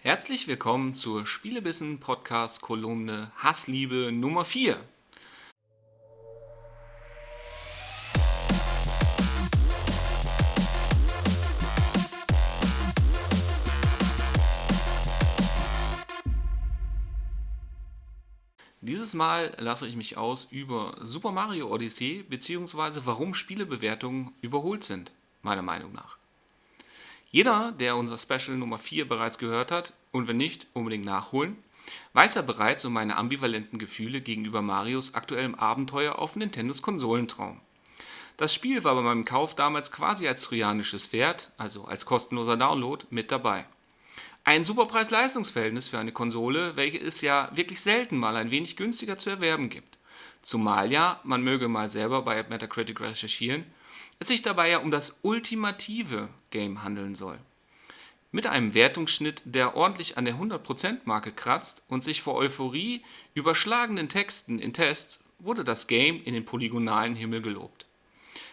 Herzlich willkommen zur Spielebissen Podcast Kolumne Hassliebe Nummer 4. Dieses Mal lasse ich mich aus über Super Mario Odyssey bzw. warum Spielebewertungen überholt sind, meiner Meinung nach. Jeder, der unser Special Nummer 4 bereits gehört hat, und wenn nicht, unbedingt nachholen, weiß ja bereits um meine ambivalenten Gefühle gegenüber Marios aktuellem Abenteuer auf Nintendos Konsolentraum. Das Spiel war bei meinem Kauf damals quasi als trojanisches Pferd, also als kostenloser Download, mit dabei. Ein super Preis-Leistungs-Verhältnis für eine Konsole, welche es ja wirklich selten mal ein wenig günstiger zu erwerben gibt. Zumal ja, man möge mal selber bei Metacritic recherchieren, es sich dabei ja um das ultimative Game handeln soll. Mit einem Wertungsschnitt, der ordentlich an der 100%-Marke kratzt und sich vor Euphorie überschlagenden Texten in Tests wurde das Game in den polygonalen Himmel gelobt.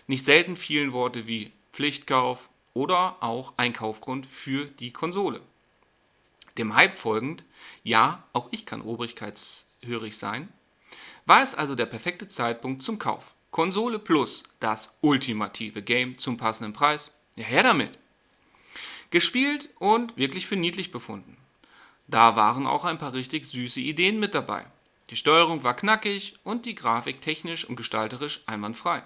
Nicht selten fielen Worte wie Pflichtkauf oder auch ein Kaufgrund für die Konsole. Dem Hype folgend, ja, auch ich kann obrigkeitshörig sein, war es also der perfekte Zeitpunkt zum Kauf. Konsole Plus, das ultimative Game zum passenden Preis. Ja, her damit! Gespielt und wirklich für niedlich befunden. Da waren auch ein paar richtig süße Ideen mit dabei. Die Steuerung war knackig und die Grafik technisch und gestalterisch einwandfrei.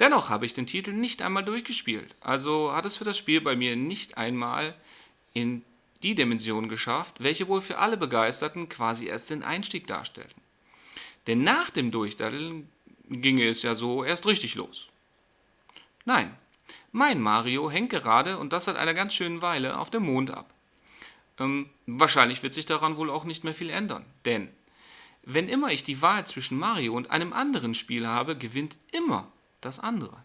Dennoch habe ich den Titel nicht einmal durchgespielt, also hat es für das Spiel bei mir nicht einmal in die Dimension geschafft, welche wohl für alle Begeisterten quasi erst den Einstieg darstellten. Denn nach dem Durchdaddeln ginge es ja so erst richtig los. Nein, mein Mario hängt gerade, und das seit einer ganz schönen Weile, auf dem Mond ab. Ähm, wahrscheinlich wird sich daran wohl auch nicht mehr viel ändern, denn wenn immer ich die Wahl zwischen Mario und einem anderen Spiel habe, gewinnt immer das andere.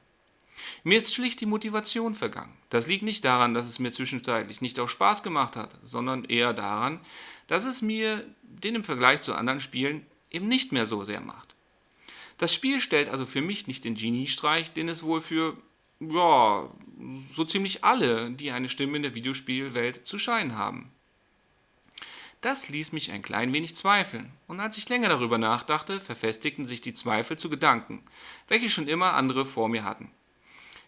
Mir ist schlicht die Motivation vergangen. Das liegt nicht daran, dass es mir zwischenzeitlich nicht auch Spaß gemacht hat, sondern eher daran, dass es mir den im Vergleich zu anderen Spielen eben nicht mehr so sehr macht. Das Spiel stellt also für mich nicht den Geniestreich, den es wohl für, ja, so ziemlich alle, die eine Stimme in der Videospielwelt zu scheinen haben. Das ließ mich ein klein wenig zweifeln, und als ich länger darüber nachdachte, verfestigten sich die Zweifel zu Gedanken, welche schon immer andere vor mir hatten.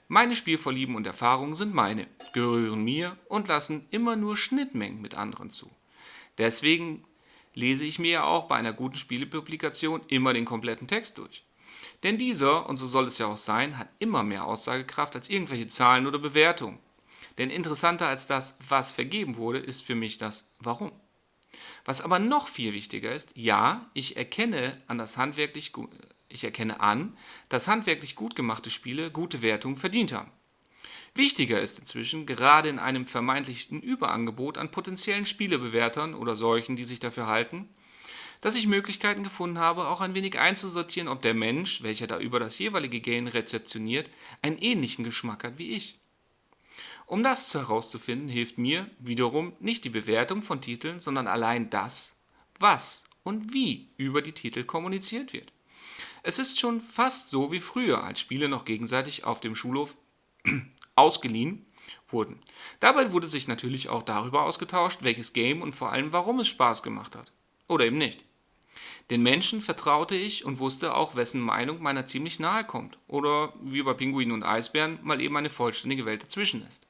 Meine Spielvorlieben und Erfahrungen sind meine, gehören mir und lassen immer nur Schnittmengen mit anderen zu. Deswegen lese ich mir ja auch bei einer guten Spielepublikation immer den kompletten Text durch. Denn dieser, und so soll es ja auch sein, hat immer mehr Aussagekraft als irgendwelche Zahlen oder Bewertungen. Denn interessanter als das, was vergeben wurde, ist für mich das Warum. Was aber noch viel wichtiger ist, ja, ich erkenne an das handwerklich ich erkenne an, dass handwerklich gut gemachte Spiele gute Wertungen verdient haben. Wichtiger ist inzwischen, gerade in einem vermeintlichen Überangebot an potenziellen Spielebewertern oder solchen, die sich dafür halten, dass ich Möglichkeiten gefunden habe, auch ein wenig einzusortieren, ob der Mensch, welcher da über das jeweilige Gain rezeptioniert, einen ähnlichen Geschmack hat wie ich. Um das herauszufinden, hilft mir wiederum nicht die Bewertung von Titeln, sondern allein das, was und wie über die Titel kommuniziert wird. Es ist schon fast so wie früher, als Spiele noch gegenseitig auf dem Schulhof ausgeliehen wurden. Dabei wurde sich natürlich auch darüber ausgetauscht, welches Game und vor allem warum es Spaß gemacht hat. Oder eben nicht. Den Menschen vertraute ich und wusste auch, wessen Meinung meiner ziemlich nahe kommt. Oder wie bei Pinguinen und Eisbären mal eben eine vollständige Welt dazwischen ist.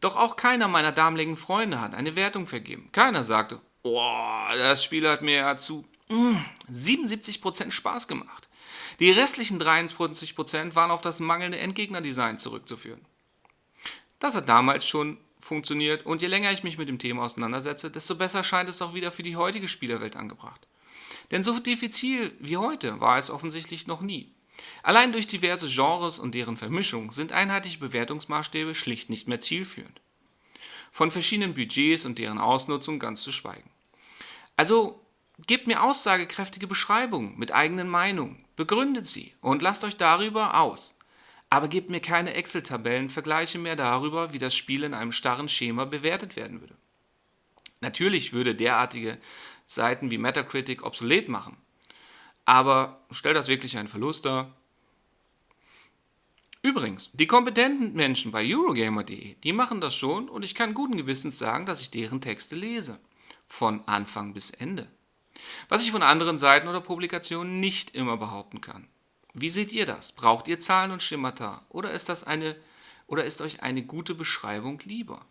Doch auch keiner meiner damaligen Freunde hat eine Wertung vergeben. Keiner sagte, oh, das Spiel hat mir ja zu 77% Spaß gemacht. Die restlichen 23% waren auf das mangelnde Endgegnerdesign zurückzuführen. Das hat damals schon funktioniert und je länger ich mich mit dem Thema auseinandersetze, desto besser scheint es auch wieder für die heutige Spielerwelt angebracht. Denn so diffizil wie heute war es offensichtlich noch nie. Allein durch diverse Genres und deren Vermischung sind einheitliche Bewertungsmaßstäbe schlicht nicht mehr zielführend. Von verschiedenen Budgets und deren Ausnutzung ganz zu schweigen. Also gebt mir aussagekräftige Beschreibungen mit eigenen Meinungen, begründet sie und lasst euch darüber aus. Aber gebt mir keine Excel-Tabellen-Vergleiche mehr darüber, wie das Spiel in einem starren Schema bewertet werden würde. Natürlich würde derartige Seiten wie Metacritic obsolet machen. Aber stellt das wirklich einen Verlust dar? Übrigens, die kompetenten Menschen bei Eurogamer.de, die machen das schon und ich kann guten Gewissens sagen, dass ich deren Texte lese. Von Anfang bis Ende. Was ich von anderen Seiten oder Publikationen nicht immer behaupten kann. Wie seht ihr das? Braucht ihr Zahlen und Schemata oder ist das eine oder ist euch eine gute Beschreibung lieber?